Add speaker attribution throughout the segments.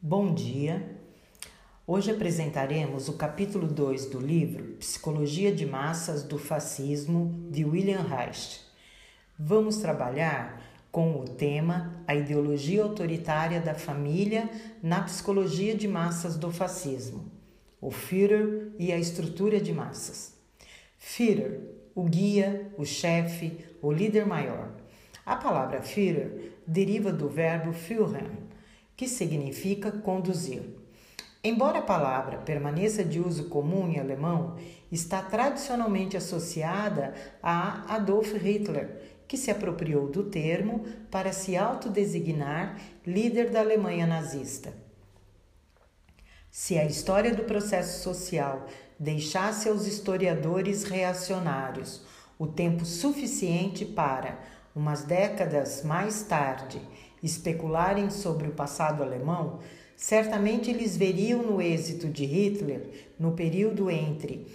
Speaker 1: Bom dia. Hoje apresentaremos o capítulo 2 do livro Psicologia de Massas do Fascismo de William Reich. Vamos trabalhar com o tema A ideologia autoritária da família na psicologia de massas do fascismo, o Führer e a estrutura de massas. Führer, o guia, o chefe, o líder maior. A palavra Führer deriva do verbo führen, que significa conduzir. Embora a palavra permaneça de uso comum em alemão, está tradicionalmente associada a Adolf Hitler, que se apropriou do termo para se autodesignar líder da Alemanha nazista. Se a história do processo social deixasse aos historiadores reacionários o tempo suficiente para, umas décadas mais tarde, especularem sobre o passado alemão, certamente eles veriam no êxito de Hitler, no período entre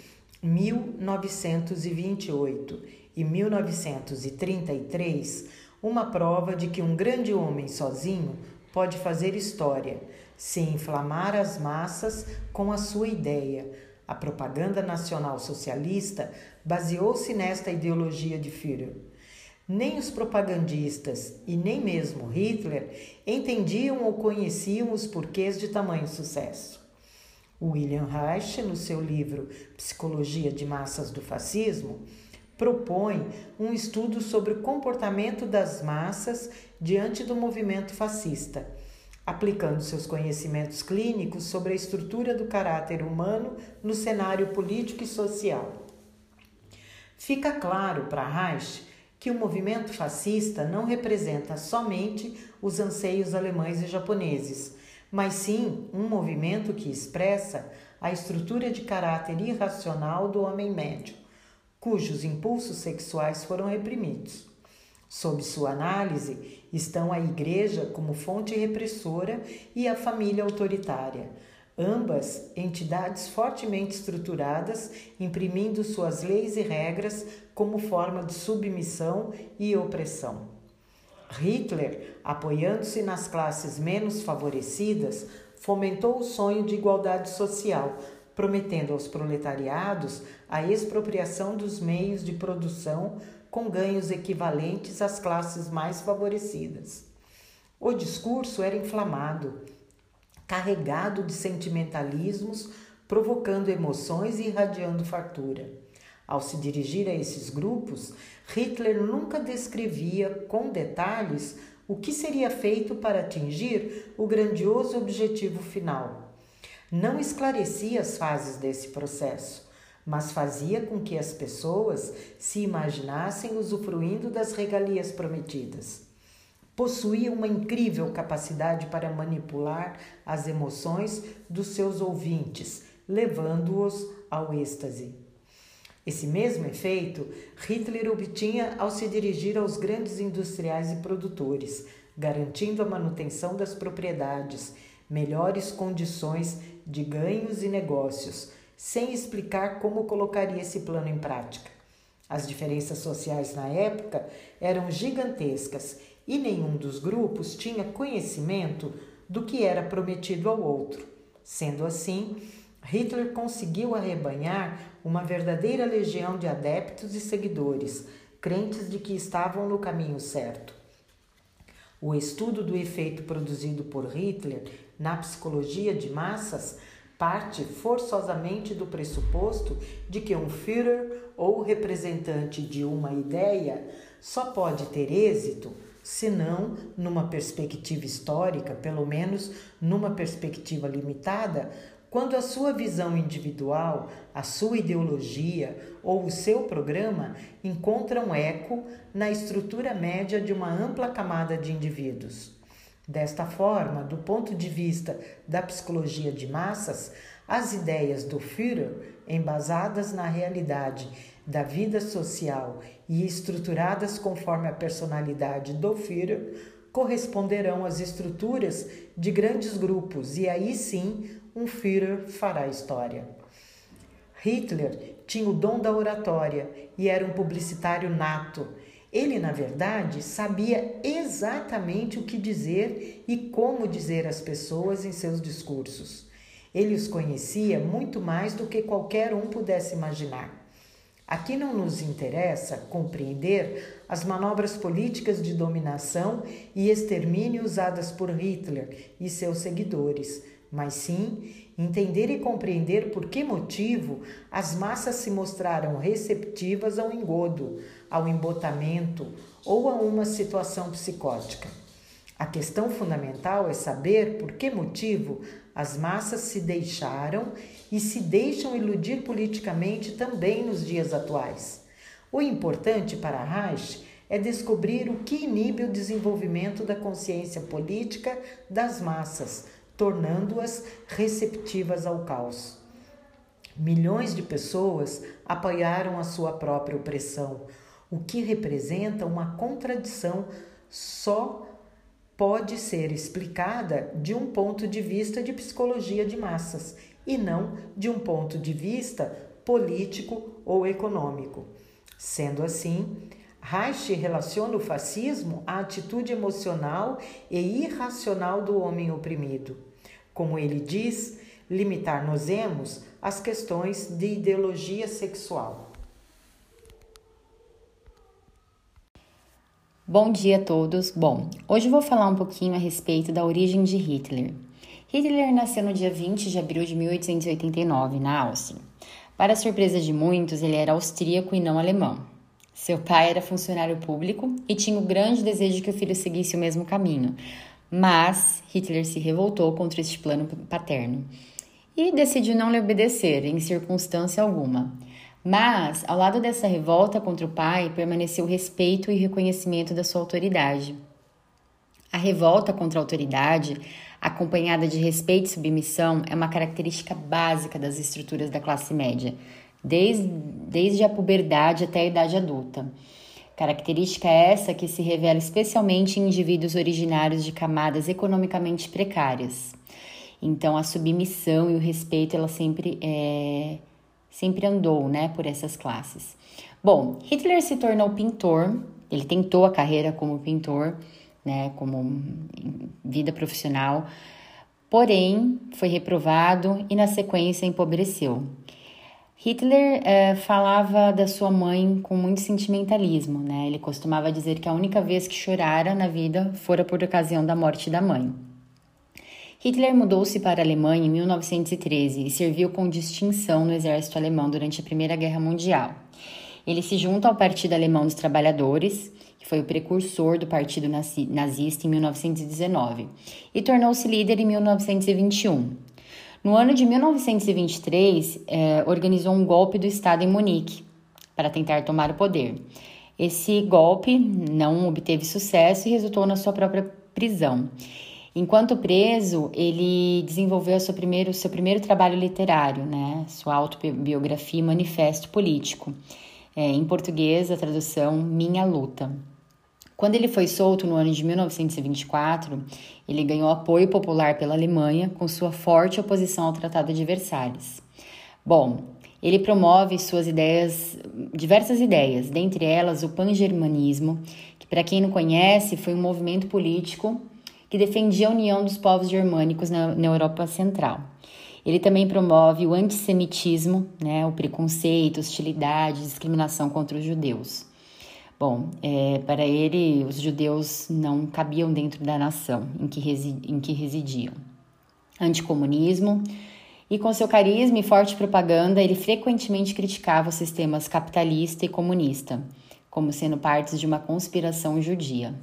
Speaker 1: 1928 e 1933, uma prova de que um grande homem sozinho pode fazer história, se inflamar as massas com a sua ideia. A propaganda nacional socialista baseou-se nesta ideologia de Führer. Nem os propagandistas e nem mesmo Hitler entendiam ou conheciam os porquês de tamanho sucesso. William Reich, no seu livro Psicologia de Massas do Fascismo, propõe um estudo sobre o comportamento das massas diante do movimento fascista, aplicando seus conhecimentos clínicos sobre a estrutura do caráter humano no cenário político e social. Fica claro para Reich que o movimento fascista não representa somente os anseios alemães e japoneses, mas sim um movimento que expressa a estrutura de caráter irracional do homem médio, cujos impulsos sexuais foram reprimidos. Sob sua análise, estão a Igreja como fonte repressora e a família autoritária, ambas entidades fortemente estruturadas, imprimindo suas leis e regras como forma de submissão e opressão. Hitler, apoiando-se nas classes menos favorecidas, fomentou o sonho de igualdade social, prometendo aos proletariados a expropriação dos meios de produção com ganhos equivalentes às classes mais favorecidas. O discurso era inflamado, carregado de sentimentalismos, provocando emoções e irradiando fartura. Ao se dirigir a esses grupos, Hitler nunca descrevia com detalhes o que seria feito para atingir o grandioso objetivo final. Não esclarecia as fases desse processo, mas fazia com que as pessoas se imaginassem usufruindo das regalias prometidas. Possuía uma incrível capacidade para manipular as emoções dos seus ouvintes, levando-os ao êxtase. Esse mesmo efeito Hitler obtinha ao se dirigir aos grandes industriais e produtores, garantindo a manutenção das propriedades, melhores condições de ganhos e negócios, sem explicar como colocaria esse plano em prática. As diferenças sociais na época eram gigantescas e nenhum dos grupos tinha conhecimento do que era prometido ao outro. Sendo assim, Hitler conseguiu arrebanhar uma verdadeira legião de adeptos e seguidores, crentes de que estavam no caminho certo. O estudo do efeito produzido por Hitler na psicologia de massas parte forçosamente do pressuposto de que um Führer ou representante de uma ideia só pode ter êxito se não numa perspectiva histórica, pelo menos numa perspectiva limitada, quando a sua visão individual, a sua ideologia ou o seu programa encontram eco na estrutura média de uma ampla camada de indivíduos. Desta forma, do ponto de vista da psicologia de massas, as ideias do Führer, embasadas na realidade da vida social e estruturadas conforme a personalidade do Führer, corresponderão às estruturas de grandes grupos e aí sim um Führer fará história. Hitler tinha o dom da oratória e era um publicitário nato. Ele, na verdade, sabia exatamente o que dizer e como dizer às pessoas em seus discursos. Ele os conhecia muito mais do que qualquer um pudesse imaginar. Aqui não nos interessa compreender as manobras políticas de dominação e extermínio usadas por Hitler e seus seguidores, mas sim entender e compreender por que motivo as massas se mostraram receptivas ao engodo, ao embotamento ou a uma situação psicótica. A questão fundamental é saber por que motivo as massas se deixaram e se deixam iludir politicamente também nos dias atuais. O importante para Reich é descobrir o que inibe o desenvolvimento da consciência política das massas, tornando-as receptivas ao caos. Milhões de pessoas apoiaram a sua própria opressão, o que representa uma contradição só pode ser explicada de um ponto de vista de psicologia de massas e não de um ponto de vista político ou econômico. Sendo assim, Reich relaciona o fascismo à atitude emocional e irracional do homem oprimido. Como ele diz, limitar-nos-emos às questões de ideologia sexual.
Speaker 2: Bom dia a todos. Bom, hoje vou falar um pouquinho a respeito da origem de Hitler. Hitler nasceu no dia 20 de abril de 1889, na Áustria. Para surpresa de muitos, ele era austríaco e não alemão. Seu pai era funcionário público e tinha o grande desejo de que o filho seguisse o mesmo caminho, mas Hitler se revoltou contra este plano paterno e decidiu não lhe obedecer em circunstância alguma. Mas, ao lado dessa revolta contra o pai, permaneceu o respeito e reconhecimento da sua autoridade. A revolta contra a autoridade, acompanhada de respeito e submissão, é uma característica básica das estruturas da classe média, desde, desde a puberdade até a idade adulta. Característica essa que se revela especialmente em indivíduos originários de camadas economicamente precárias. Então, a submissão e o respeito, ela sempre é sempre andou, né, por essas classes. Bom, Hitler se tornou pintor, ele tentou a carreira como pintor, né, como vida profissional, porém foi reprovado e na sequência empobreceu. Hitler eh, falava da sua mãe com muito sentimentalismo, né? Ele costumava dizer que a única vez que chorara na vida fora por ocasião da morte da mãe. Hitler mudou-se para a Alemanha em 1913 e serviu com distinção no exército alemão durante a Primeira Guerra Mundial. Ele se junta ao Partido Alemão dos Trabalhadores, que foi o precursor do Partido Nazista em 1919, e tornou-se líder em 1921. No ano de 1923, eh, organizou um golpe do Estado em Munique para tentar tomar o poder. Esse golpe não obteve sucesso e resultou na sua própria prisão. Enquanto preso, ele desenvolveu seu primeiro, seu primeiro trabalho literário, né? sua autobiografia e manifesto político. É, em português, a tradução Minha Luta. Quando ele foi solto no ano de 1924, ele ganhou apoio popular pela Alemanha com sua forte oposição ao Tratado de Versalhes. Bom, ele promove suas ideias, diversas ideias, dentre elas o pangermanismo, que para quem não conhece, foi um movimento político que defendia a união dos povos germânicos na, na Europa Central. Ele também promove o antissemitismo, né, o preconceito, hostilidade, discriminação contra os judeus. Bom, é, para ele, os judeus não cabiam dentro da nação em que, em que residiam. Anticomunismo. E com seu carisma e forte propaganda, ele frequentemente criticava os sistemas capitalista e comunista, como sendo partes de uma conspiração judia.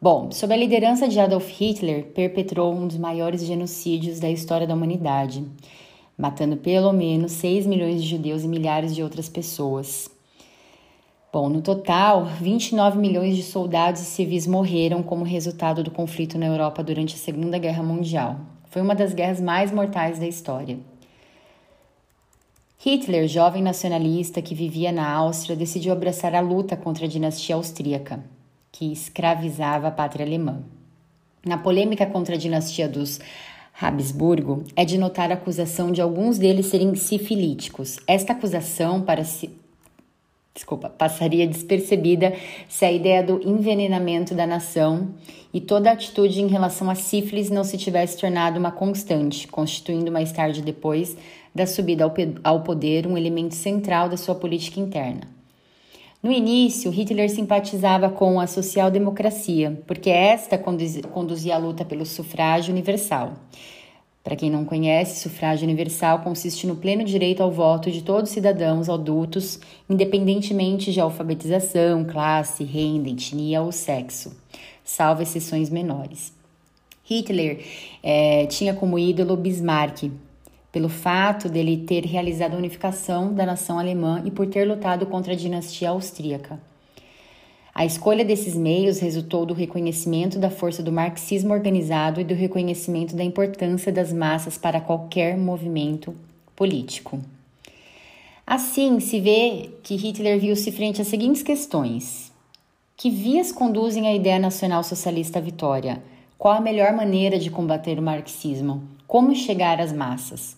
Speaker 2: Bom, sob a liderança de Adolf Hitler, perpetrou um dos maiores genocídios da história da humanidade, matando pelo menos 6 milhões de judeus e milhares de outras pessoas. Bom, no total, 29 milhões de soldados e civis morreram como resultado do conflito na Europa durante a Segunda Guerra Mundial. Foi uma das guerras mais mortais da história. Hitler, jovem nacionalista que vivia na Áustria, decidiu abraçar a luta contra a dinastia austríaca que escravizava a pátria alemã. Na polêmica contra a dinastia dos Habsburgo, é de notar a acusação de alguns deles serem sifilíticos. Esta acusação, para si, desculpa, passaria despercebida se a ideia do envenenamento da nação e toda atitude em relação à sífilis não se tivesse tornado uma constante, constituindo mais tarde depois da subida ao poder um elemento central da sua política interna. No início, Hitler simpatizava com a social-democracia, porque esta conduzia a luta pelo sufrágio universal. Para quem não conhece, sufrágio universal consiste no pleno direito ao voto de todos os cidadãos adultos, independentemente de alfabetização, classe, renda, etnia ou sexo, salvo exceções menores. Hitler é, tinha como ídolo Bismarck, pelo fato dele ter realizado a unificação da nação alemã e por ter lutado contra a dinastia austríaca. A escolha desses meios resultou do reconhecimento da força do marxismo organizado e do reconhecimento da importância das massas para qualquer movimento político. Assim, se vê que Hitler viu-se frente às seguintes questões: que vias conduzem a ideia nacional socialista à vitória? Qual a melhor maneira de combater o marxismo? Como chegar às massas?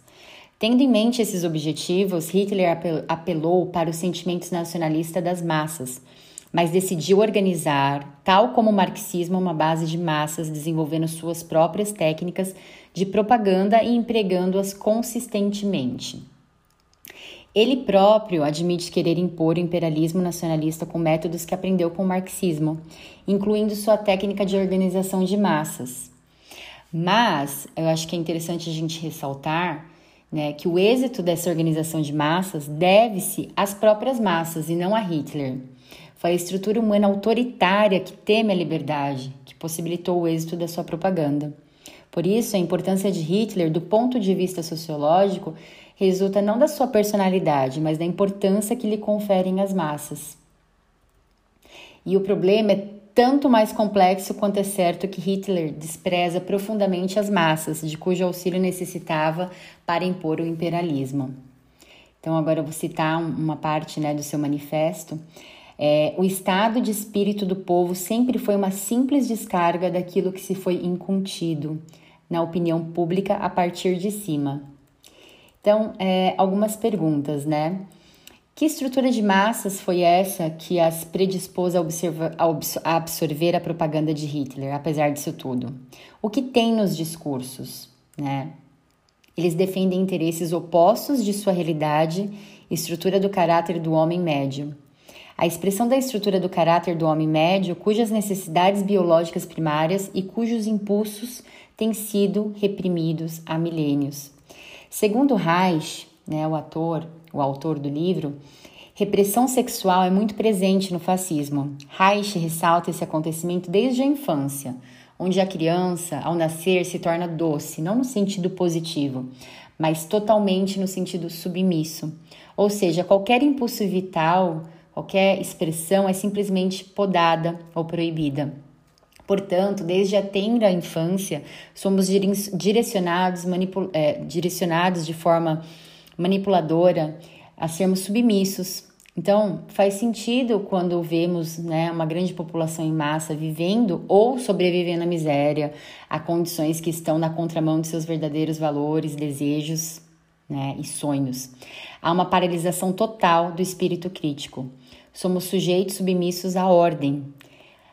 Speaker 2: Tendo em mente esses objetivos, Hitler apelou para os sentimentos nacionalistas das massas, mas decidiu organizar, tal como o marxismo, uma base de massas, desenvolvendo suas próprias técnicas de propaganda e empregando-as consistentemente. Ele próprio admite querer impor o imperialismo nacionalista com métodos que aprendeu com o marxismo, incluindo sua técnica de organização de massas. Mas eu acho que é interessante a gente ressaltar né, que o êxito dessa organização de massas deve-se às próprias massas e não a Hitler. Foi a estrutura humana autoritária que teme a liberdade, que possibilitou o êxito da sua propaganda. Por isso, a importância de Hitler, do ponto de vista sociológico, resulta não da sua personalidade, mas da importância que lhe conferem as massas. E o problema é tanto mais complexo quanto é certo que Hitler despreza profundamente as massas, de cujo auxílio necessitava para impor o imperialismo. Então, agora eu vou citar uma parte né, do seu manifesto. É, o estado de espírito do povo sempre foi uma simples descarga daquilo que se foi incontido na opinião pública a partir de cima. Então, é, algumas perguntas, né? Que estrutura de massas foi essa que as predispôs a, observa, a absorver a propaganda de Hitler, apesar disso tudo? O que tem nos discursos? Né? Eles defendem interesses opostos de sua realidade, estrutura do caráter do homem médio. A expressão da estrutura do caráter do homem médio, cujas necessidades biológicas primárias e cujos impulsos têm sido reprimidos há milênios. Segundo Reich, né, o ator, o autor do livro, repressão sexual é muito presente no fascismo. Reich ressalta esse acontecimento desde a infância, onde a criança, ao nascer, se torna doce, não no sentido positivo, mas totalmente no sentido submisso. Ou seja, qualquer impulso vital, qualquer expressão é simplesmente podada ou proibida. Portanto, desde a tenra infância, somos direcionados, é, direcionados de forma manipuladora, a sermos submissos. Então, faz sentido quando vemos né, uma grande população em massa vivendo ou sobrevivendo à miséria, a condições que estão na contramão de seus verdadeiros valores, desejos né, e sonhos. Há uma paralisação total do espírito crítico. Somos sujeitos submissos à ordem.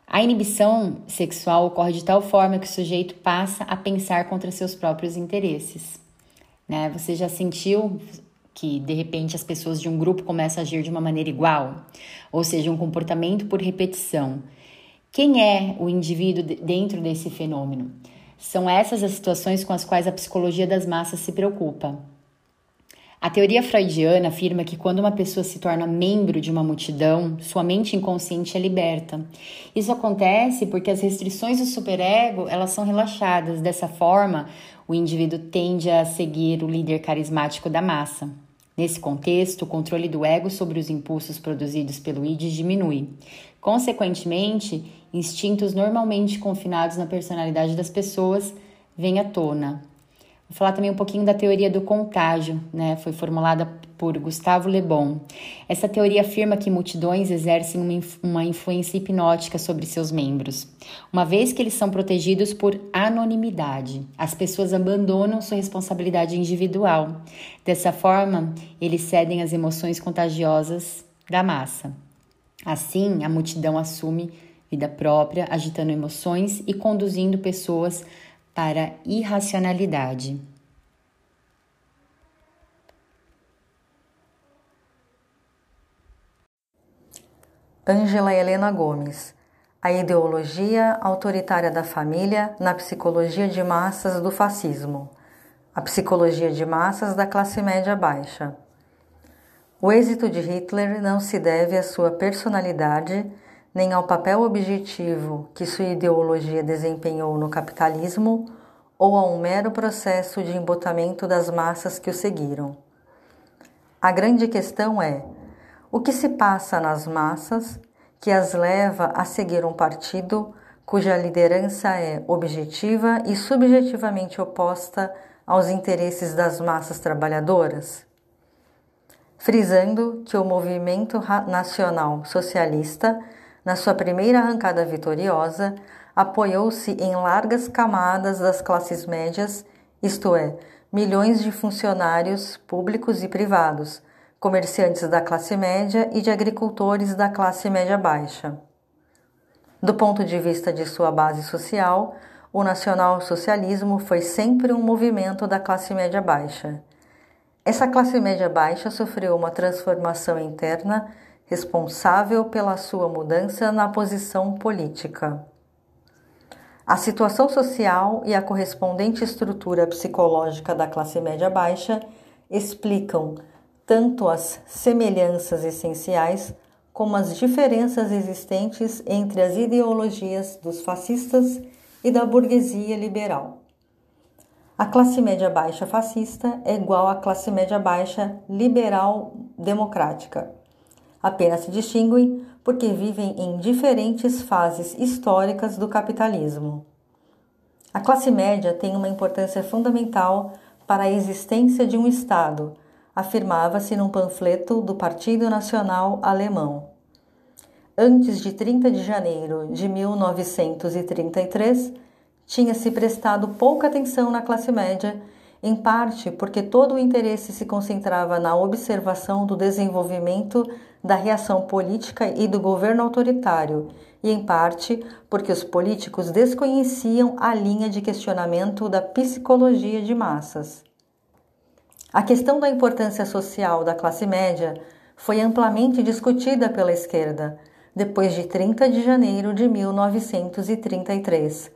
Speaker 2: A inibição sexual ocorre de tal forma que o sujeito passa a pensar contra seus próprios interesses. Né? Você já sentiu que de repente as pessoas de um grupo começam a agir de uma maneira igual? Ou seja, um comportamento por repetição. Quem é o indivíduo dentro desse fenômeno? São essas as situações com as quais a psicologia das massas se preocupa. A teoria freudiana afirma que quando uma pessoa se torna membro de uma multidão, sua mente inconsciente é liberta. Isso acontece porque as restrições do superego, elas são relaxadas. Dessa forma, o indivíduo tende a seguir o líder carismático da massa. Nesse contexto, o controle do ego sobre os impulsos produzidos pelo id diminui. Consequentemente, instintos normalmente confinados na personalidade das pessoas vêm à tona. Vou falar também um pouquinho da teoria do contágio, né? Foi formulada por Gustavo Le Bon. Essa teoria afirma que multidões exercem uma, uma influência hipnótica sobre seus membros, uma vez que eles são protegidos por anonimidade. As pessoas abandonam sua responsabilidade individual. Dessa forma, eles cedem às emoções contagiosas da massa. Assim, a multidão assume vida própria, agitando emoções e conduzindo pessoas para irracionalidade.
Speaker 3: Ângela Helena Gomes. A ideologia autoritária da família na psicologia de massas do fascismo. A psicologia de massas da classe média baixa. O êxito de Hitler não se deve à sua personalidade, nem ao papel objetivo que sua ideologia desempenhou no capitalismo ou a um mero processo de embotamento das massas que o seguiram. A grande questão é o que se passa nas massas que as leva a seguir um partido cuja liderança é objetiva e subjetivamente oposta aos interesses das massas trabalhadoras? Frisando que o movimento nacional socialista, na sua primeira arrancada vitoriosa, apoiou-se em largas camadas das classes médias, isto é, milhões de funcionários públicos e privados, comerciantes da classe média e de agricultores da classe média baixa. Do ponto de vista de sua base social, o nacional-socialismo foi sempre um movimento da classe média baixa. Essa classe média baixa sofreu uma transformação interna responsável pela sua mudança na posição política. A situação social e a correspondente estrutura psicológica da classe média baixa explicam tanto as semelhanças essenciais como as diferenças existentes entre as ideologias dos fascistas e da burguesia liberal. A classe média baixa fascista é igual à classe média baixa liberal democrática. Apenas se distinguem porque vivem em diferentes fases históricas do capitalismo. A classe média tem uma importância fundamental para a existência de um Estado afirmava-se num panfleto do Partido Nacional Alemão. Antes de 30 de janeiro de 1933, tinha-se prestado pouca atenção na classe média, em parte porque todo o interesse se concentrava na observação do desenvolvimento da reação política e do governo autoritário, e em parte porque os políticos desconheciam a linha de questionamento da psicologia de massas. A questão da importância social da classe média foi amplamente discutida pela esquerda depois de 30 de janeiro de 1933.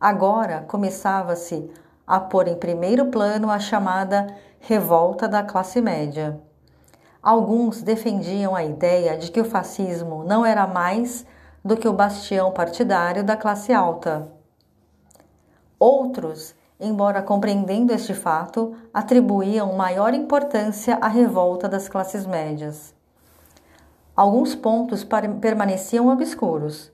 Speaker 3: Agora começava-se a pôr em primeiro plano a chamada revolta da classe média. Alguns defendiam a ideia de que o fascismo não era mais do que o bastião partidário da classe alta. Outros embora compreendendo este fato, atribuíam maior importância à revolta das classes médias. Alguns pontos permaneciam obscuros.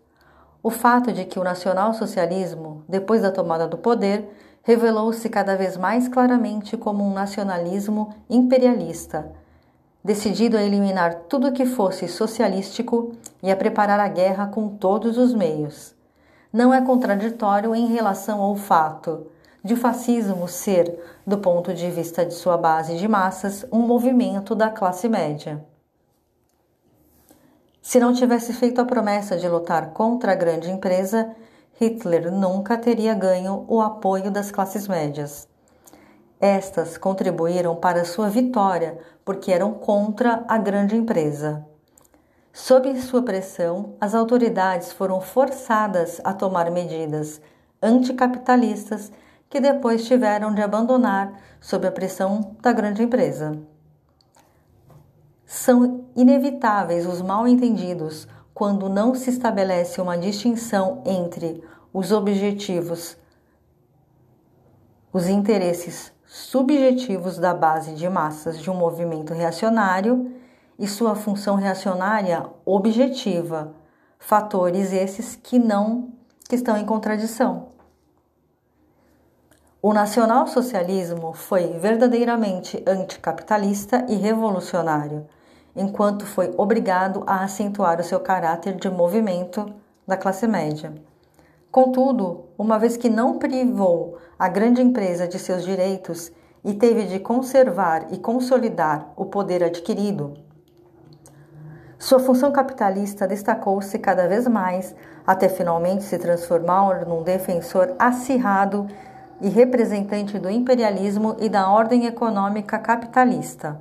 Speaker 3: O fato de que o nacionalsocialismo, depois da tomada do poder, revelou-se cada vez mais claramente como um nacionalismo imperialista, decidido a eliminar tudo que fosse socialístico e a preparar a guerra com todos os meios. Não é contraditório em relação ao fato de fascismo ser, do ponto de vista de sua base de massas, um movimento da classe média. Se não tivesse feito a promessa de lutar contra a grande empresa, Hitler nunca teria ganho o apoio das classes médias. Estas contribuíram para sua vitória porque eram contra a grande empresa. Sob sua pressão, as autoridades foram forçadas a tomar medidas anticapitalistas que depois tiveram de abandonar sob a pressão da grande empresa. São inevitáveis os mal-entendidos quando não se estabelece uma distinção entre os objetivos, os interesses subjetivos da base de massas de um movimento reacionário e sua função reacionária objetiva, fatores esses que não que estão em contradição. O nacionalsocialismo foi verdadeiramente anticapitalista e revolucionário, enquanto foi obrigado a acentuar o seu caráter de movimento da classe média. Contudo, uma vez que não privou a grande empresa de seus direitos e teve de conservar e consolidar o poder adquirido, Sua função capitalista destacou-se cada vez mais, até finalmente se transformar num defensor acirrado e representante do imperialismo e da ordem econômica capitalista.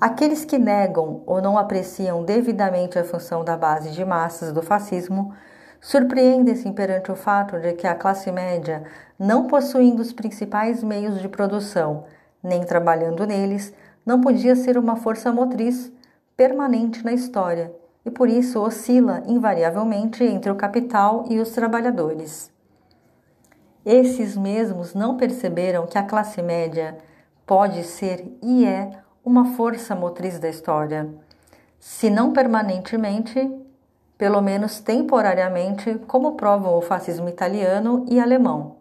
Speaker 3: Aqueles que negam ou não apreciam devidamente a função da base de massas do fascismo surpreendem-se perante o fato de que a classe média, não possuindo os principais meios de produção, nem trabalhando neles, não podia ser uma força motriz permanente na história e por isso oscila invariavelmente entre o capital e os trabalhadores. Esses mesmos não perceberam que a classe média pode ser e é uma força motriz da história, se não permanentemente, pelo menos temporariamente, como provam o fascismo italiano e alemão.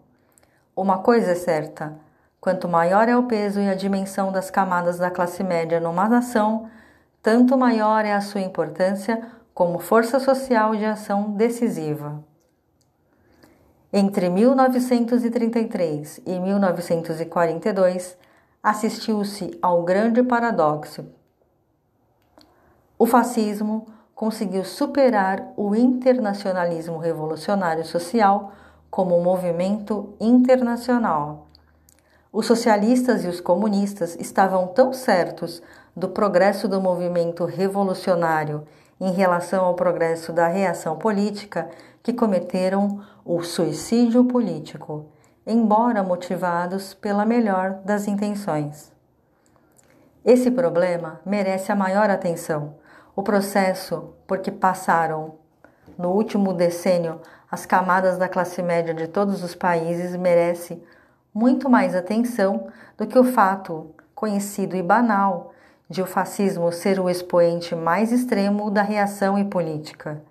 Speaker 3: Uma coisa é certa: quanto maior é o peso e a dimensão das camadas da classe média numa nação, tanto maior é a sua importância como força social de ação decisiva. Entre 1933 e 1942, assistiu-se ao grande paradoxo. O fascismo conseguiu superar o internacionalismo revolucionário social como um movimento internacional. Os socialistas e os comunistas estavam tão certos do progresso do movimento revolucionário em relação ao progresso da reação política que cometeram o suicídio político, embora motivados pela melhor das intenções. Esse problema merece a maior atenção. O processo por que passaram no último decênio as camadas da classe média de todos os países merece muito mais atenção do que o fato conhecido e banal de o fascismo ser o expoente mais extremo da reação e política.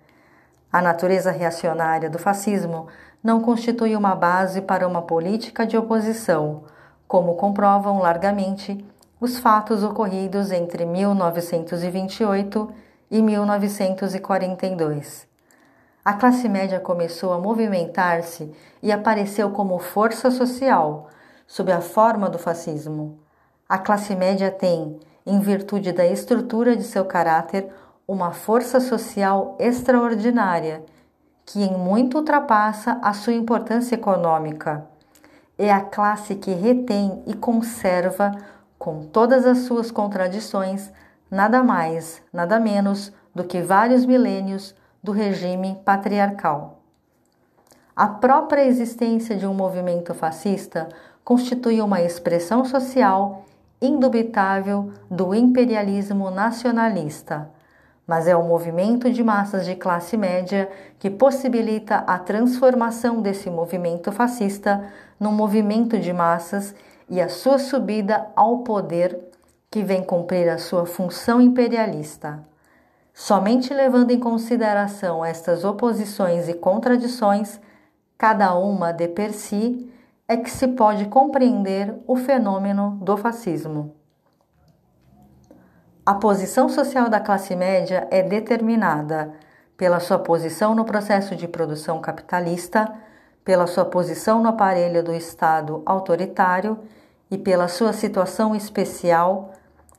Speaker 3: A natureza reacionária do fascismo não constitui uma base para uma política de oposição, como comprovam largamente os fatos ocorridos entre 1928 e 1942. A classe média começou a movimentar-se e apareceu como força social, sob a forma do fascismo. A classe média tem, em virtude da estrutura de seu caráter, uma força social extraordinária, que em muito ultrapassa a sua importância econômica. É a classe que retém e conserva, com todas as suas contradições, nada mais, nada menos do que vários milênios do regime patriarcal. A própria existência de um movimento fascista constitui uma expressão social indubitável do imperialismo nacionalista, mas é o movimento de massas de classe média que possibilita a transformação desse movimento fascista num movimento de massas e a sua subida ao poder que vem cumprir a sua função imperialista. Somente levando em consideração estas oposições e contradições, cada uma de per si, é que se pode compreender o fenômeno do fascismo. A posição social da classe média é determinada pela sua posição no processo de produção capitalista, pela sua posição no aparelho do Estado autoritário e pela sua situação especial,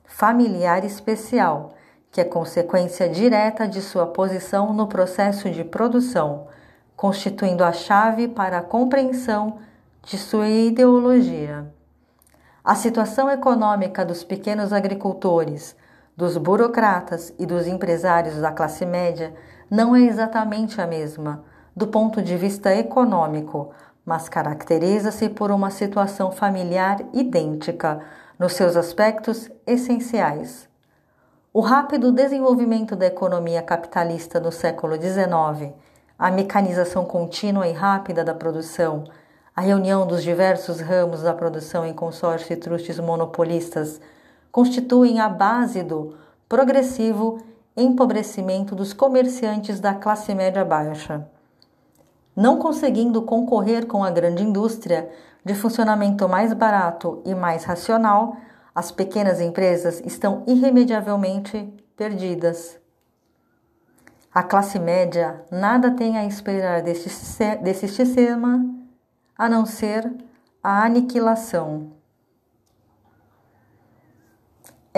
Speaker 3: familiar especial, que é consequência direta de sua posição no processo de produção, constituindo a chave para a compreensão de sua ideologia. A situação econômica dos pequenos agricultores, dos burocratas e dos empresários da classe média não é exatamente a mesma do ponto de vista econômico, mas caracteriza-se por uma situação familiar idêntica nos seus aspectos essenciais. O rápido desenvolvimento da economia capitalista no século XIX, a mecanização contínua e rápida da produção, a reunião dos diversos ramos da produção em consórcio e trustes monopolistas constituem a base do progressivo empobrecimento dos comerciantes da classe média baixa. Não conseguindo concorrer com a grande indústria de funcionamento mais barato e mais racional, as pequenas empresas estão irremediavelmente perdidas. A classe média nada tem a esperar deste, desse sistema a não ser a aniquilação.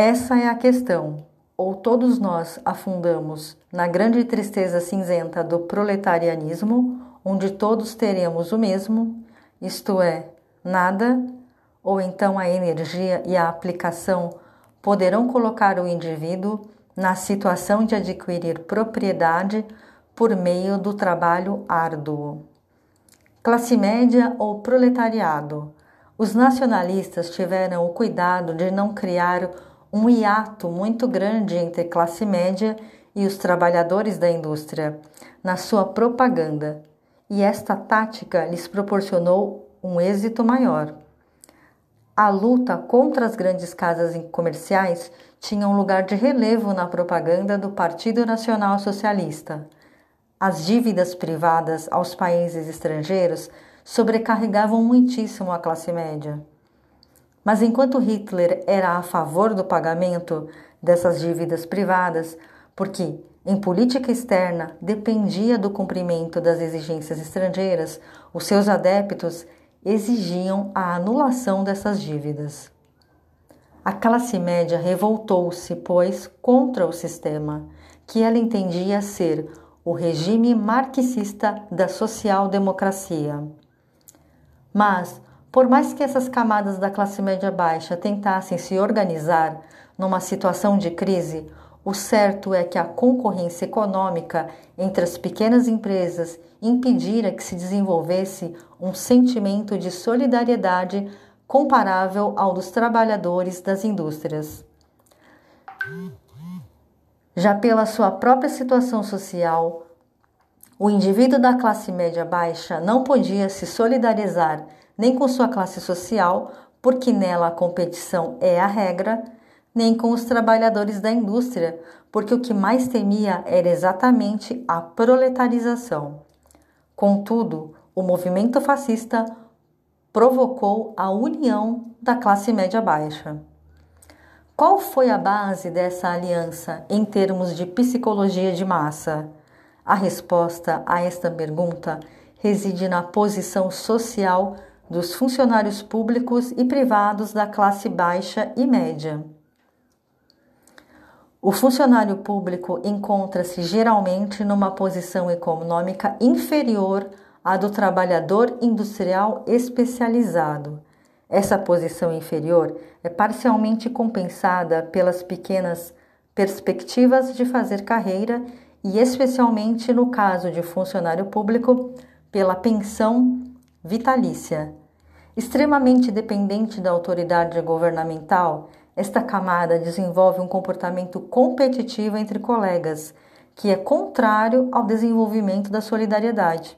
Speaker 3: Essa é a questão. ou todos nós afundamos na grande tristeza cinzenta do proletarianismo, onde todos teremos o mesmo, isto é, nada, ou então a energia e a aplicação poderão colocar o indivíduo na situação de adquirir propriedade por meio do trabalho árduo. Classe média ou proletariado. Os nacionalistas tiveram o cuidado de não criar um hiato muito grande entre classe média e os trabalhadores da indústria na sua propaganda, e esta tática lhes proporcionou um êxito maior. A luta contra as grandes casas comerciais tinha um lugar de relevo na propaganda do Partido Nacional Socialista. As dívidas privadas aos países estrangeiros sobrecarregavam muitíssimo a classe média. Mas enquanto Hitler era a favor do pagamento dessas dívidas privadas, porque em política externa dependia do cumprimento das exigências estrangeiras, os seus adeptos exigiam a anulação dessas dívidas. A classe média revoltou-se, pois, contra o sistema, que ela entendia ser o regime marxista da social-democracia. Mas, por mais que essas camadas da classe média baixa tentassem se organizar numa situação de crise, o certo é que a concorrência econômica entre as pequenas empresas impedira que se desenvolvesse um sentimento de solidariedade comparável ao dos trabalhadores das indústrias. Já pela sua própria situação social, o indivíduo da classe média baixa não podia se solidarizar nem com sua classe social, porque nela a competição é a regra, nem com os trabalhadores da indústria, porque o que mais temia era exatamente a proletarização. Contudo, o movimento fascista provocou a união da classe média baixa. Qual foi a base dessa aliança em termos de psicologia de massa? A resposta a esta pergunta reside na posição social dos funcionários públicos e privados da classe baixa e média. O funcionário público encontra-se geralmente numa posição econômica inferior à do trabalhador industrial especializado. Essa posição inferior é parcialmente compensada pelas pequenas perspectivas de fazer carreira e, especialmente no caso de funcionário público, pela pensão vitalícia. Extremamente dependente da autoridade governamental, esta camada desenvolve um comportamento competitivo entre colegas, que é contrário ao desenvolvimento da solidariedade.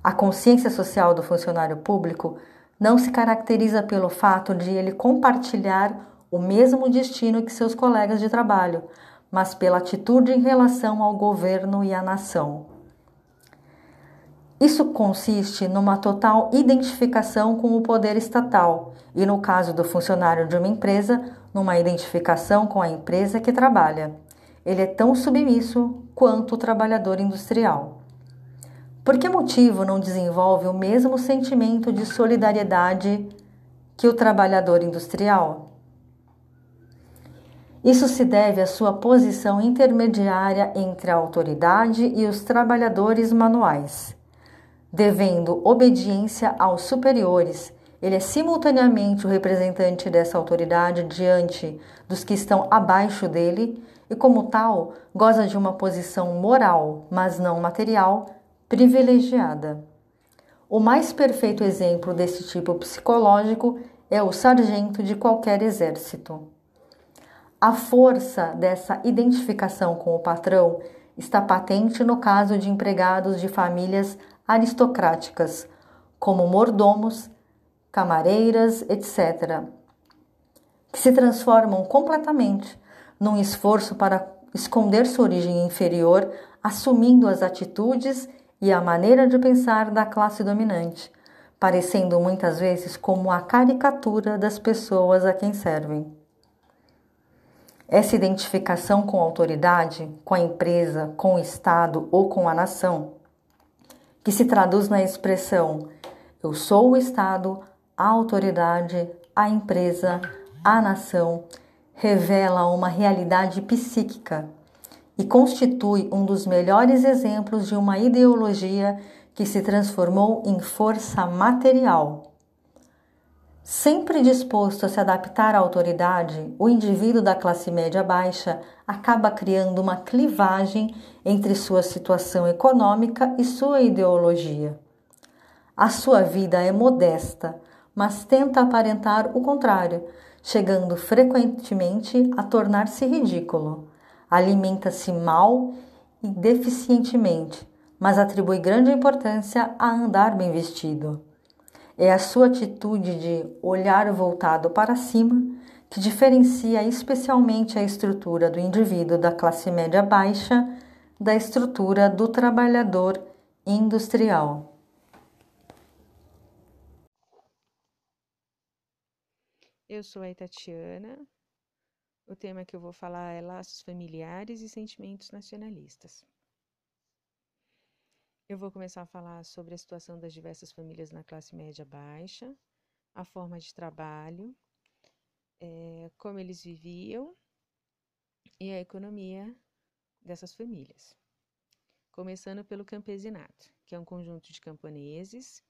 Speaker 3: A consciência social do funcionário público não se caracteriza pelo fato de ele compartilhar o mesmo destino que seus colegas de trabalho, mas pela atitude em relação ao governo e à nação. Isso consiste numa total identificação com o poder estatal e, no caso do funcionário de uma empresa, numa identificação com a empresa que trabalha. Ele é tão submisso quanto o trabalhador industrial. Por que motivo não desenvolve o mesmo sentimento de solidariedade que o trabalhador industrial? Isso se deve à sua posição intermediária entre a autoridade e os trabalhadores manuais devendo obediência aos superiores. Ele é simultaneamente o representante dessa autoridade diante dos que estão abaixo dele e, como tal, goza de uma posição moral, mas não material, privilegiada. O mais perfeito exemplo desse tipo psicológico é o sargento de qualquer exército. A força dessa identificação com o patrão está patente no caso de empregados de famílias aristocráticas, como mordomos, camareiras, etc., que se transformam completamente num esforço para esconder sua origem inferior, assumindo as atitudes e a maneira de pensar da classe dominante, parecendo muitas vezes como a caricatura das pessoas a quem servem. Essa identificação com a autoridade, com a empresa, com o Estado ou com a nação que se traduz na expressão eu sou o Estado, a autoridade, a empresa, a nação, revela uma realidade psíquica e constitui um dos melhores exemplos de uma ideologia que se transformou em força material. Sempre disposto a se adaptar à autoridade, o indivíduo da classe média baixa acaba criando uma clivagem entre sua situação econômica e sua ideologia. A sua vida é modesta, mas tenta aparentar o contrário, chegando frequentemente a tornar-se ridículo. Alimenta-se mal e deficientemente, mas atribui grande importância a andar bem vestido. É a sua atitude de olhar voltado para cima que diferencia especialmente a estrutura do indivíduo da classe média baixa da estrutura do trabalhador industrial.
Speaker 4: Eu sou a Itatiana. O tema que eu vou falar é laços familiares e sentimentos nacionalistas. Eu vou começar a falar sobre a situação das diversas famílias na classe média baixa, a forma de trabalho, é, como eles viviam e a economia dessas famílias. Começando pelo campesinato, que é um conjunto de camponeses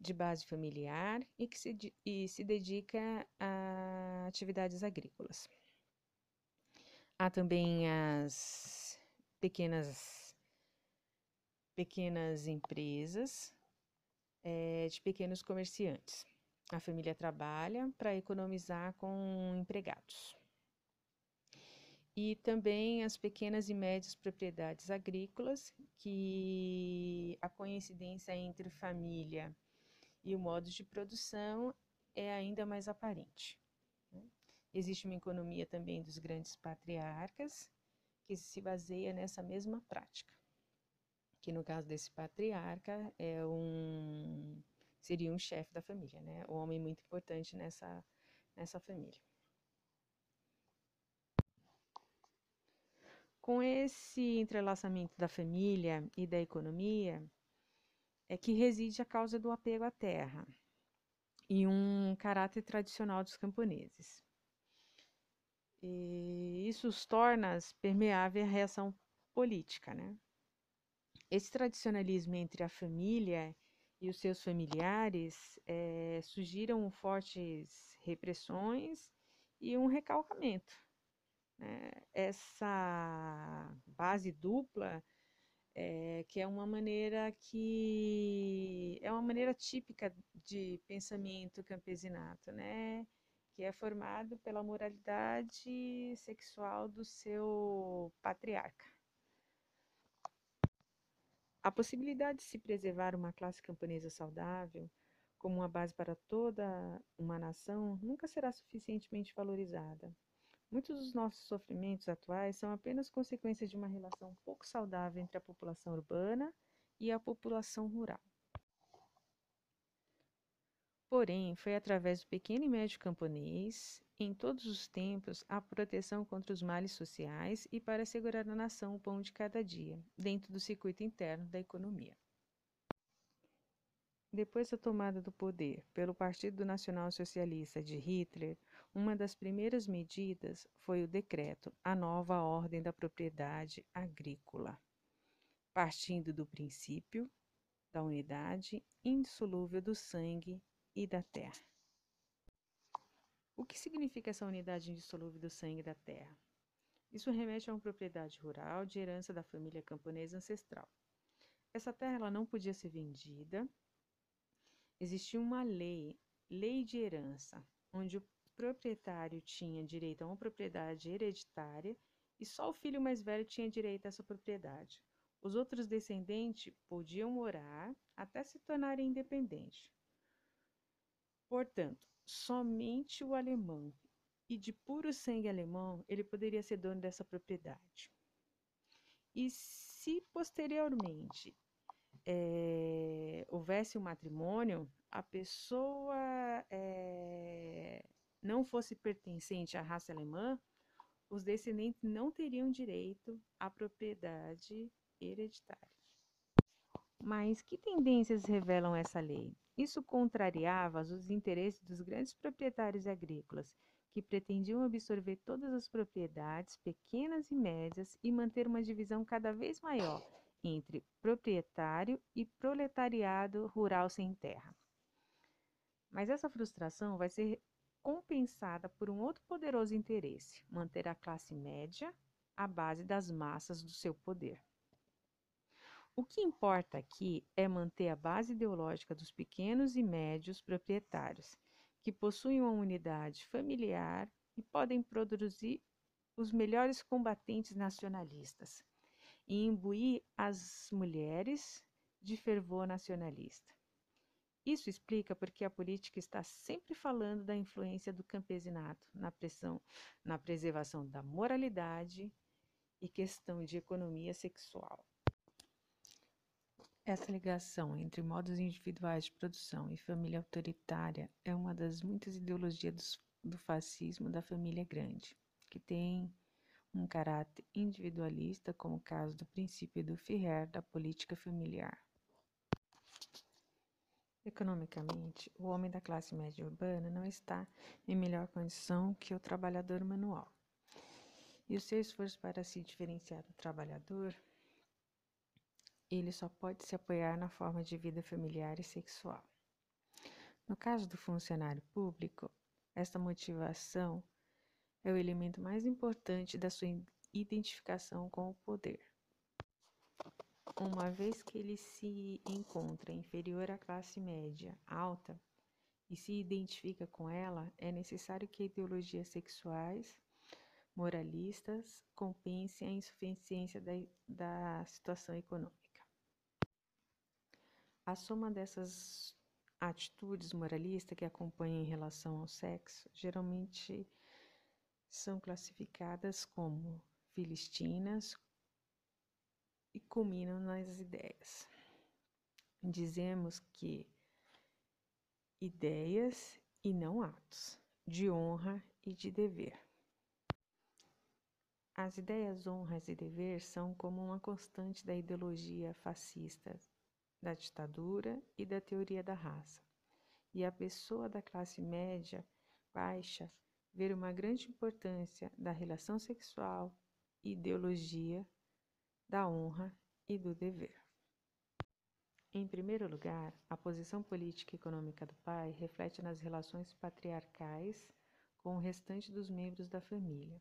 Speaker 4: de base familiar e que se, e se dedica a atividades agrícolas. Há também as pequenas, pequenas empresas é, de pequenos comerciantes. A família trabalha para economizar com empregados. E também as pequenas e médias propriedades agrícolas, que a coincidência entre família e o modo de produção é ainda mais aparente. Né? Existe uma economia também dos grandes patriarcas que se baseia nessa mesma prática, que no caso desse patriarca é um seria um chefe da família, né? Um homem muito importante nessa nessa família. Com esse entrelaçamento da família e da economia, é que reside a causa do apego à terra e um caráter tradicional dos camponeses. E isso os torna permeável à reação política, né? Esse tradicionalismo entre a família e os seus familiares é, surgiram fortes repressões e um recalcamento. Né? Essa base dupla é, que é uma maneira que é uma maneira típica de pensamento campesinato, né? Que é formado pela moralidade sexual do seu patriarca. A possibilidade de se preservar uma classe camponesa saudável como uma base para toda uma nação nunca será suficientemente valorizada. Muitos dos nossos sofrimentos atuais são apenas consequências de uma relação pouco saudável entre a população urbana e a população rural. Porém, foi através do pequeno e médio camponês, em todos os tempos, a proteção contra os males sociais e para assegurar à nação o pão de cada dia, dentro do circuito interno da economia. Depois da tomada do poder pelo Partido Nacional Socialista de Hitler, uma das primeiras medidas foi o decreto A Nova Ordem da Propriedade Agrícola, partindo do princípio da unidade indissolúvel do sangue e da terra. O que significa essa unidade indissolúvel do sangue da terra? Isso remete a uma propriedade rural de herança da família camponesa ancestral. Essa terra ela não podia ser vendida. Existia uma lei, lei de herança, onde o proprietário tinha direito a uma propriedade hereditária e só o filho mais velho tinha direito a essa propriedade. Os outros descendentes podiam morar até se tornarem independentes. Portanto, somente o alemão e de puro sangue alemão ele poderia ser dono dessa propriedade. E se posteriormente é, houvesse um matrimônio, a pessoa é, não fosse pertencente à raça alemã, os descendentes não teriam direito à propriedade hereditária. Mas que tendências revelam essa lei? Isso contrariava os interesses dos grandes proprietários agrícolas, que pretendiam absorver todas as propriedades, pequenas e médias, e manter uma divisão cada vez maior entre proprietário e proletariado rural sem terra. Mas essa frustração vai ser compensada por um outro poderoso interesse: manter a classe média à base das massas do seu poder. O que importa aqui é manter a base ideológica dos pequenos e médios proprietários, que possuem uma unidade familiar e podem produzir os melhores combatentes nacionalistas e imbuir as mulheres de fervor nacionalista. Isso explica porque a política está sempre falando da influência do campesinato na pressão, na preservação da moralidade e questão de economia sexual. Essa ligação entre modos individuais de produção e família autoritária é uma das muitas ideologias do fascismo da família grande, que tem um caráter individualista, como o caso do princípio do Ferrer da política familiar. Economicamente, o homem da classe média urbana não está em melhor condição que o trabalhador manual. E o seu esforço para se diferenciar do trabalhador, ele só pode se apoiar na forma de vida familiar e sexual. No caso do funcionário público, esta motivação é o elemento mais importante da sua identificação com o poder uma vez que ele se encontra inferior à classe média alta e se identifica com ela, é necessário que ideologias sexuais moralistas compensem a insuficiência da, da situação econômica. A soma dessas atitudes moralistas que acompanham em relação ao sexo geralmente são classificadas como filistinas, e culminam nas ideias. Dizemos que ideias e não atos, de honra e de dever. As ideias honras e dever são como uma constante da ideologia fascista, da ditadura e da teoria da raça. E a pessoa da classe média baixa vê uma grande importância da relação sexual, ideologia da honra e do dever. Em primeiro lugar, a posição política e econômica do pai reflete nas relações patriarcais com o restante dos membros da família.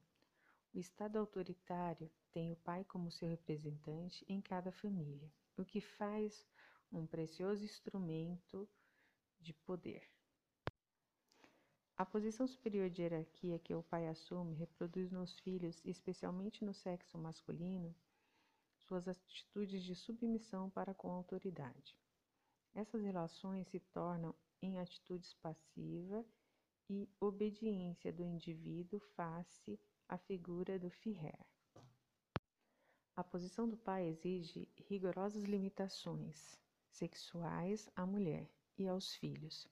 Speaker 4: O Estado autoritário tem o pai como seu representante em cada família, o que faz um precioso instrumento de poder. A posição superior de hierarquia que o pai assume reproduz nos filhos, especialmente no sexo masculino, suas atitudes de submissão para com a autoridade. Essas relações se tornam em atitudes passiva e obediência do indivíduo face à figura do Führer. A posição do pai exige rigorosas limitações sexuais à mulher e aos filhos.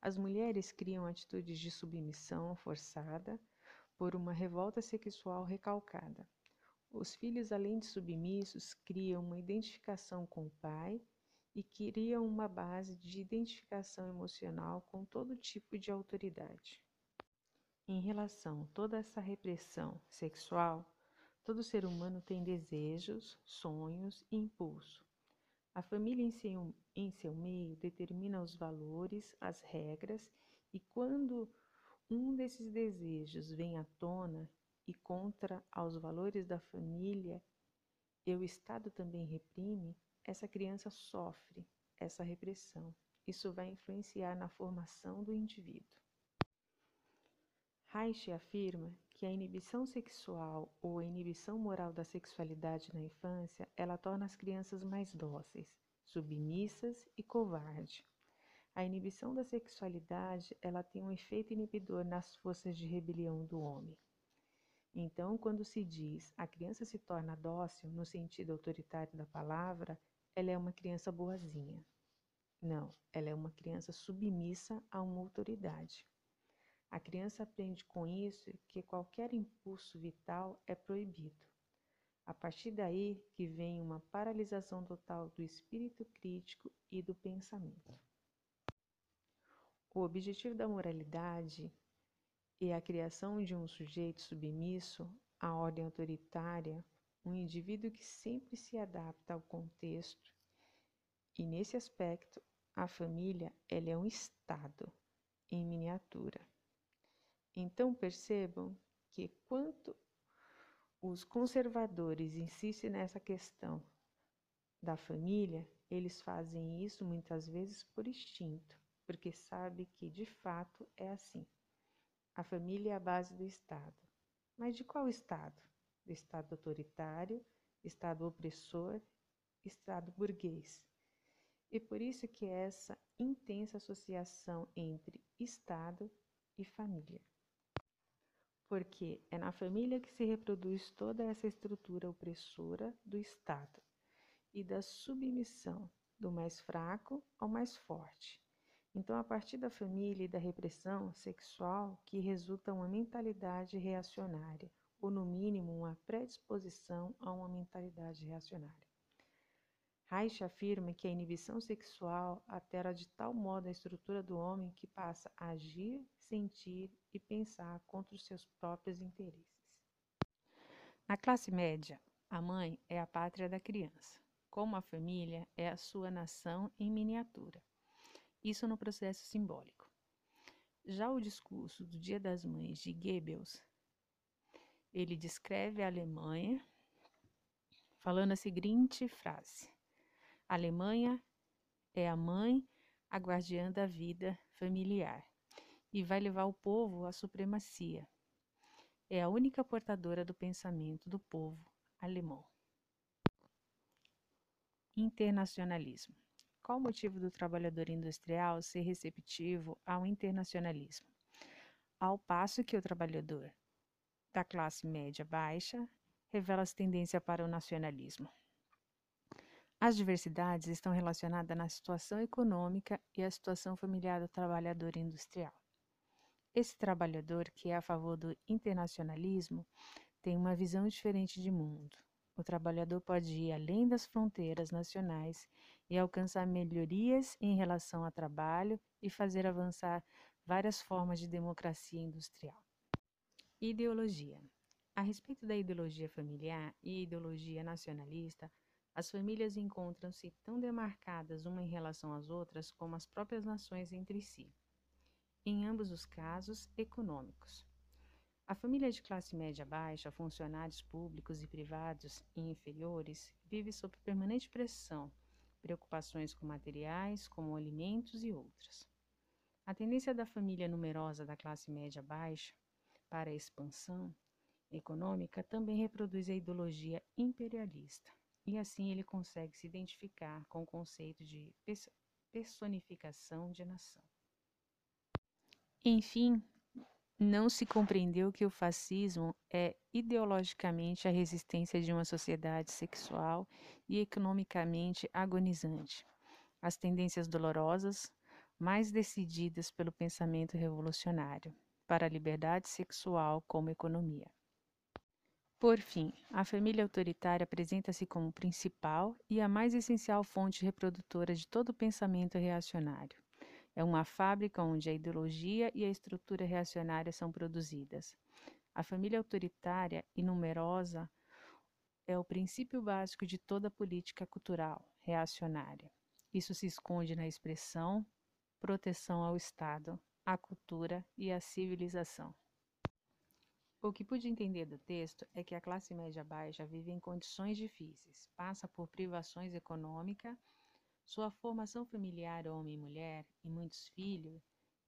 Speaker 4: As mulheres criam atitudes de submissão forçada por uma revolta sexual recalcada. Os filhos, além de submissos, criam uma identificação com o pai e criam uma base de identificação emocional com todo tipo de autoridade. Em relação a toda essa repressão sexual, todo ser humano tem desejos, sonhos e impulso. A família em seu, em seu meio determina os valores, as regras, e quando um desses desejos vem à tona, e contra aos valores da família e o Estado também reprime, essa criança sofre essa repressão. Isso vai influenciar na formação do indivíduo. Reich afirma que a inibição sexual ou a inibição moral da sexualidade na infância, ela torna as crianças mais dóceis, submissas e covardes. A inibição da sexualidade, ela tem um efeito inibidor nas forças de rebelião do homem. Então, quando se diz a criança se torna dócil no sentido autoritário da palavra, ela é uma criança boazinha. Não, ela é uma criança submissa a uma autoridade. A criança aprende com isso que qualquer impulso vital é proibido. A partir daí que vem uma paralisação total do espírito crítico e do pensamento. O objetivo da moralidade e a criação de um sujeito submisso à ordem autoritária, um indivíduo que sempre se adapta ao contexto. E nesse aspecto, a família ela é um estado em miniatura. Então percebam que quanto os conservadores insistem nessa questão da família, eles fazem isso muitas vezes por instinto, porque sabe que de fato é assim. A família é a base do Estado. Mas de qual Estado? Do Estado autoritário, Estado opressor, Estado burguês. E por isso que é essa intensa associação entre Estado e família. Porque é na família que se reproduz toda essa estrutura opressora do Estado e da submissão do mais fraco ao mais forte, então, a partir da família e da repressão sexual que resulta uma mentalidade reacionária, ou no mínimo uma predisposição a uma mentalidade reacionária. Reich afirma que a inibição sexual altera de tal modo a estrutura do homem que passa a agir, sentir e pensar contra os seus próprios interesses. Na classe média, a mãe é a pátria da criança, como a família é a sua nação em miniatura isso no processo simbólico. Já o discurso do Dia das Mães de Goebbels, ele descreve a Alemanha falando a seguinte frase: a Alemanha é a mãe, a guardiã da vida familiar e vai levar o povo à supremacia. É a única portadora do pensamento do povo alemão. Internacionalismo. Qual o motivo do trabalhador industrial ser receptivo ao internacionalismo? Ao passo que o trabalhador da classe média baixa revela-se tendência para o nacionalismo. As diversidades estão relacionadas na situação econômica e à situação familiar do trabalhador industrial. Esse trabalhador que é a favor do internacionalismo tem uma visão diferente de mundo. O trabalhador pode ir além das fronteiras nacionais e alcançar melhorias em relação ao trabalho e fazer avançar várias formas de democracia industrial. Ideologia. A respeito da ideologia familiar e ideologia nacionalista, as famílias encontram-se tão demarcadas uma em relação às outras como as próprias nações entre si. Em ambos os casos, econômicos. A família de classe média baixa, funcionários públicos e privados e inferiores, vive sob permanente pressão preocupações com materiais, como alimentos e outras. A tendência da família numerosa da classe média baixa para a expansão econômica também reproduz a ideologia imperialista, e assim ele consegue se identificar com o conceito de personificação de nação. Enfim, não se compreendeu que o fascismo é ideologicamente a resistência de uma sociedade sexual e economicamente agonizante. As tendências dolorosas, mais decididas pelo pensamento revolucionário, para a liberdade sexual como economia. Por fim, a família autoritária apresenta-se como principal e a mais essencial fonte reprodutora de todo o pensamento reacionário. É uma fábrica onde a ideologia e a estrutura reacionária são produzidas. A família autoritária e numerosa é o princípio básico de toda política cultural reacionária. Isso se esconde na expressão proteção ao Estado, à cultura e à civilização. O que pude entender do texto é que a classe média baixa vive em condições difíceis, passa por privações econômicas sua formação familiar, homem e mulher, e muitos filhos,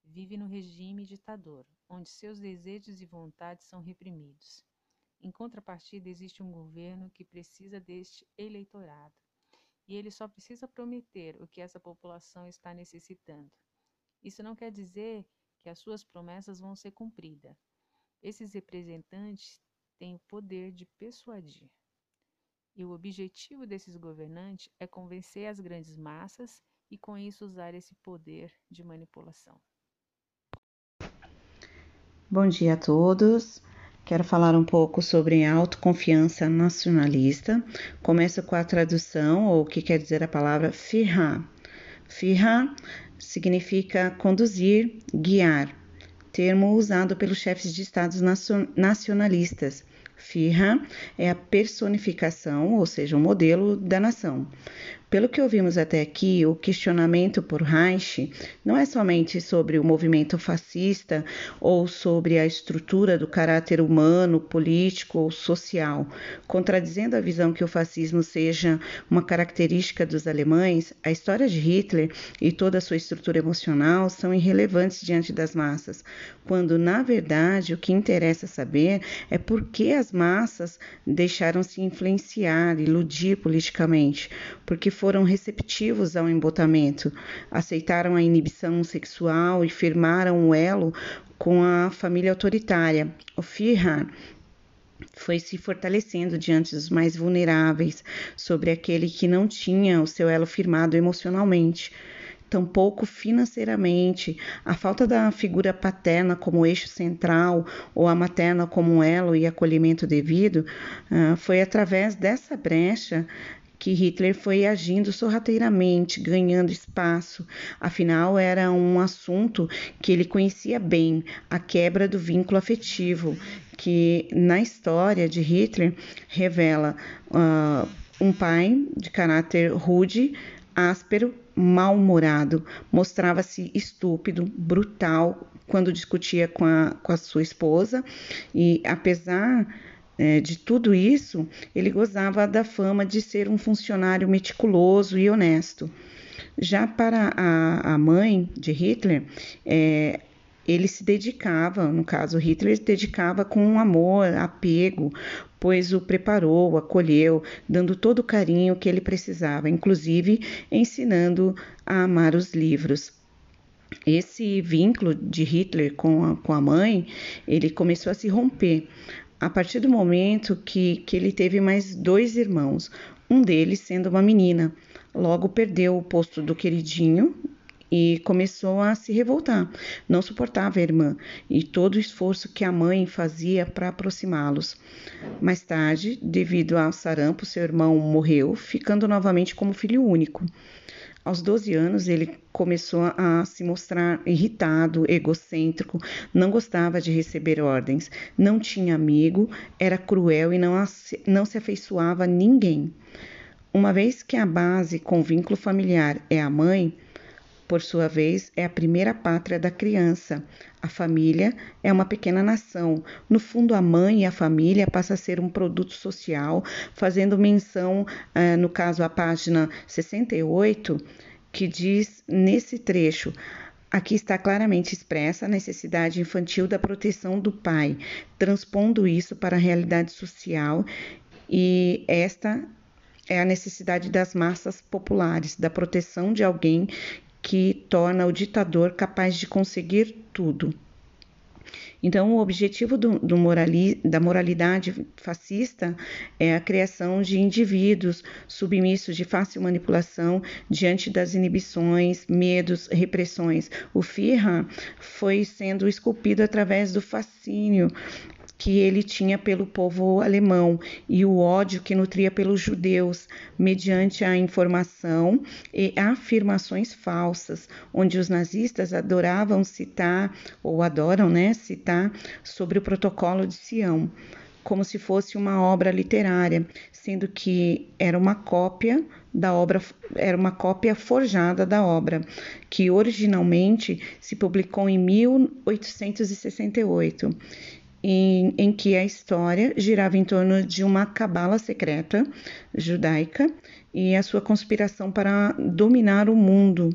Speaker 4: vive no regime ditador, onde seus desejos e vontades são reprimidos. Em contrapartida, existe um governo que precisa deste eleitorado, e ele só precisa prometer o que essa população está necessitando. Isso não quer dizer que as suas promessas vão ser cumpridas. Esses representantes têm o poder de persuadir. E o objetivo desses governantes é convencer as grandes massas e, com isso, usar esse poder de manipulação.
Speaker 5: Bom dia a todos. Quero falar um pouco sobre autoconfiança nacionalista. Começo com a tradução, ou o que quer dizer a palavra firra. Firra significa conduzir, guiar. Termo usado pelos chefes de estados nacionalistas. Führer é a personificação, ou seja, o modelo da nação. Pelo que ouvimos até aqui, o questionamento por Reich não é somente sobre o movimento fascista ou sobre a estrutura do caráter humano, político ou social. Contradizendo a visão que o fascismo seja uma característica dos alemães, a história de Hitler e toda a sua estrutura emocional são irrelevantes diante das massas, quando na verdade o que interessa saber é por que as massas deixaram se influenciar, iludir politicamente, porque foram receptivos ao embotamento, aceitaram a inibição sexual e firmaram o elo com a família autoritária. O Führer foi se fortalecendo diante dos mais vulneráveis, sobre aquele que não tinha o seu elo firmado emocionalmente tampouco financeiramente. A falta da figura paterna como eixo central ou a materna como elo e acolhimento devido uh, foi através dessa brecha que Hitler foi agindo sorrateiramente, ganhando espaço. Afinal, era um assunto que ele conhecia bem, a quebra do vínculo afetivo, que na história de Hitler revela uh, um pai de caráter rude, áspero, mal-humorado, mostrava-se estúpido, brutal quando discutia com a, com a sua esposa e, apesar de tudo isso, ele gozava da fama de ser um funcionário meticuloso e honesto. Já para a, a mãe de Hitler, é, ele se dedicava, no caso Hitler, se dedicava com amor, apego, pois o preparou, o acolheu, dando todo o carinho que ele precisava, inclusive ensinando a amar os livros. Esse vínculo de Hitler com a, com a mãe, ele começou a se romper a partir do momento que, que ele teve mais dois irmãos, um deles sendo uma menina. Logo perdeu o posto do queridinho e começou a se revoltar. Não suportava a irmã e todo o esforço que a mãe fazia para aproximá-los. Mais tarde, devido ao sarampo, seu irmão morreu, ficando novamente como filho único. Aos 12 anos, ele começou a se mostrar irritado, egocêntrico, não gostava de receber ordens, não tinha amigo, era cruel e não, não se afeiçoava a ninguém. Uma vez que a base com vínculo familiar é a mãe, por sua vez, é a primeira pátria da criança. A família é uma pequena nação. No fundo, a mãe e a família passa a ser um produto social, fazendo menção, uh, no caso, à página 68, que diz nesse trecho. Aqui está claramente expressa a necessidade infantil da proteção do pai, transpondo isso para a realidade social, e esta é a necessidade das massas populares, da proteção de alguém que torna o ditador capaz de conseguir tudo. Então, o objetivo do, do morali, da moralidade fascista é a criação de indivíduos submissos de fácil manipulação diante das inibições, medos, repressões. O Führer foi sendo esculpido através do fascínio que ele tinha pelo povo alemão e o ódio que nutria pelos judeus, mediante a informação e afirmações falsas, onde os nazistas adoravam citar, ou adoram né, citar, sobre o protocolo de Sião como se fosse uma obra literária, sendo que era uma cópia da obra, era uma cópia forjada da obra, que originalmente se publicou em 1868 em, em que a história girava em torno de uma cabala secreta judaica e a sua conspiração para dominar o mundo.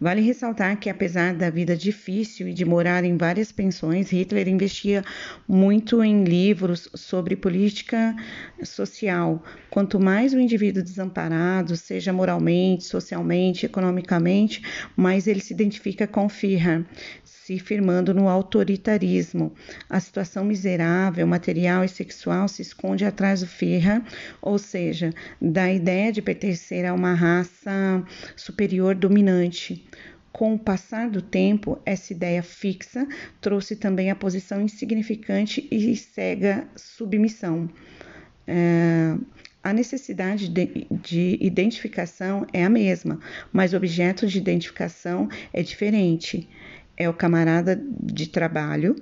Speaker 5: Vale ressaltar que, apesar da vida difícil e de morar em várias pensões, Hitler investia muito em livros sobre política social. Quanto mais o indivíduo desamparado, seja moralmente, socialmente, economicamente, mais ele se identifica com Führer, se firmando no autoritarismo. A situação miserável, material e sexual se esconde atrás do Führer, ou seja, da ideia de pertencer a uma raça superior dominante. Com o passar do tempo, essa ideia fixa trouxe também a posição insignificante e cega submissão. É, a necessidade de, de, identificação é a mesma, mas o objeto de identificação é diferente. É o camarada de trabalho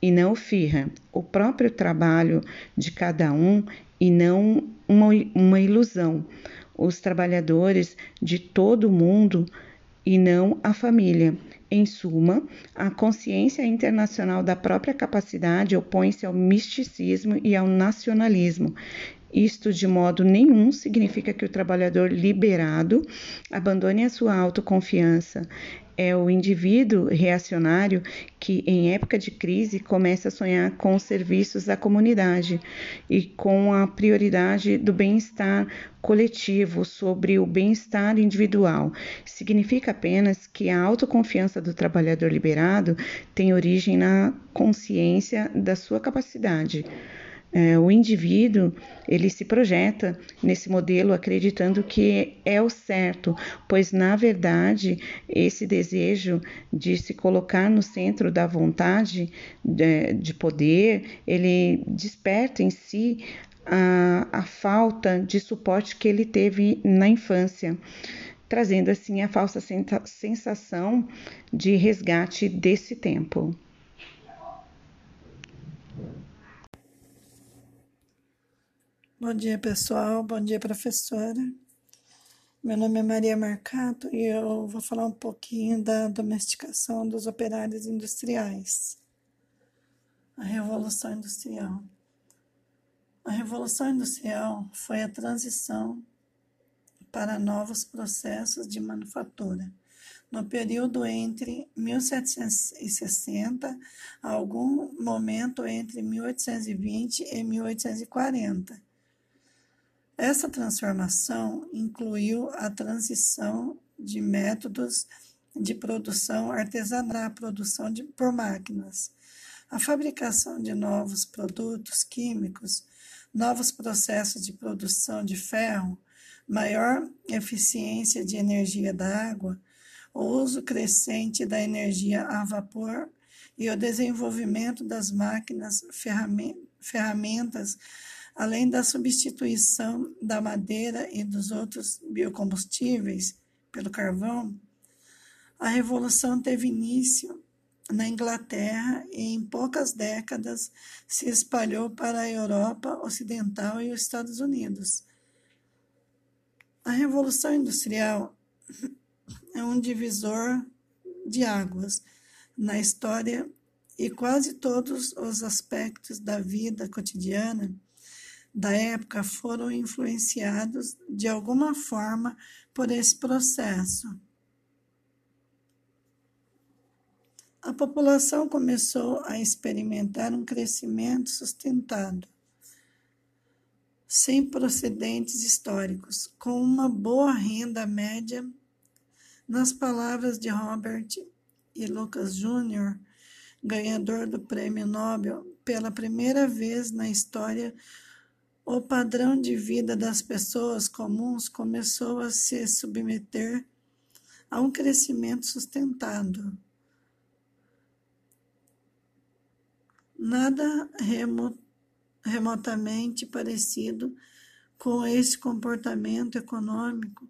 Speaker 5: e não o firra, o próprio trabalho de cada um e não uma, uma ilusão. Os trabalhadores de todo o mundo e não a família. Em suma, a consciência internacional da própria capacidade opõe-se ao misticismo e ao nacionalismo. Isto, de modo nenhum, significa que o trabalhador liberado abandone a sua autoconfiança é o indivíduo reacionário que, em época de crise, começa a sonhar com os serviços da comunidade e com a prioridade do bem-estar coletivo sobre o bem-estar individual. Significa apenas que a autoconfiança do trabalhador liberado tem origem na consciência da sua capacidade. É, o indivíduo ele se projeta nesse modelo acreditando que é o certo, pois na verdade esse desejo de se colocar no centro da vontade de, de poder ele desperta em si a, a falta de suporte que ele teve na infância trazendo assim a falsa sensação de resgate desse tempo.
Speaker 6: Bom dia, pessoal. Bom dia, professora. Meu nome é Maria Marcato e eu vou falar um pouquinho da domesticação dos operários industriais. A Revolução Industrial. A Revolução Industrial foi a transição para novos processos de manufatura. No período entre 1760 a algum momento entre 1820 e 1840 essa transformação incluiu a transição de métodos de produção artesanal à produção de, por máquinas, a fabricação de novos produtos químicos, novos processos de produção de ferro, maior eficiência de energia da água, o uso crescente da energia a vapor e o desenvolvimento das máquinas ferramentas além da substituição da madeira e dos outros biocombustíveis pelo carvão, a revolução teve início na Inglaterra e em poucas décadas se espalhou para a Europa Ocidental e os Estados Unidos. A Revolução Industrial é um divisor de águas na história e quase todos os aspectos da vida cotidiana da época foram influenciados de alguma forma por esse processo. A população começou a experimentar um crescimento sustentado, sem procedentes históricos, com uma boa renda média. Nas palavras de Robert e Lucas Jr., ganhador do Prêmio Nobel pela primeira vez na história o padrão de vida das pessoas comuns começou a se submeter a um crescimento sustentado. Nada remotamente parecido com esse comportamento econômico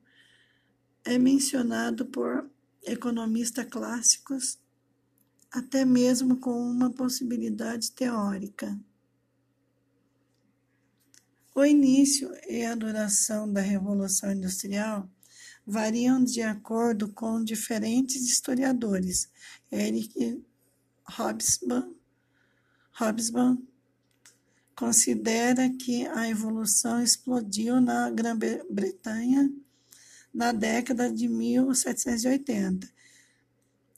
Speaker 6: é mencionado por economistas clássicos, até mesmo com uma possibilidade teórica. O início e a duração da Revolução Industrial variam de acordo com diferentes historiadores. Eric Hobsbawm, Hobsbawm considera que a evolução explodiu na Grã-Bretanha na década de 1780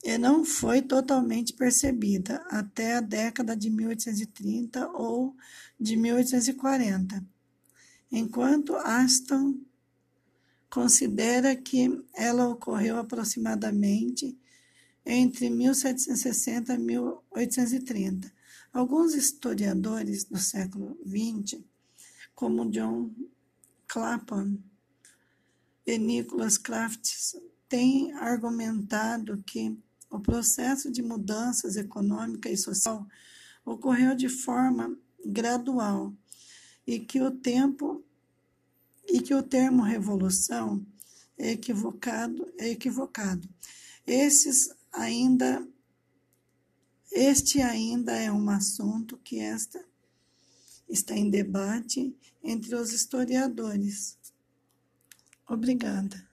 Speaker 6: e não foi totalmente percebida até a década de 1830 ou de 1840 enquanto Aston considera que ela ocorreu aproximadamente entre 1760 e 1830. Alguns historiadores do século XX, como John Clapham e Nicholas Crafts, têm argumentado que o processo de mudanças econômica e social ocorreu de forma gradual e que o tempo e que o termo revolução é equivocado, é equivocado. Esses ainda Este ainda é um assunto que esta está em debate entre os historiadores. Obrigada.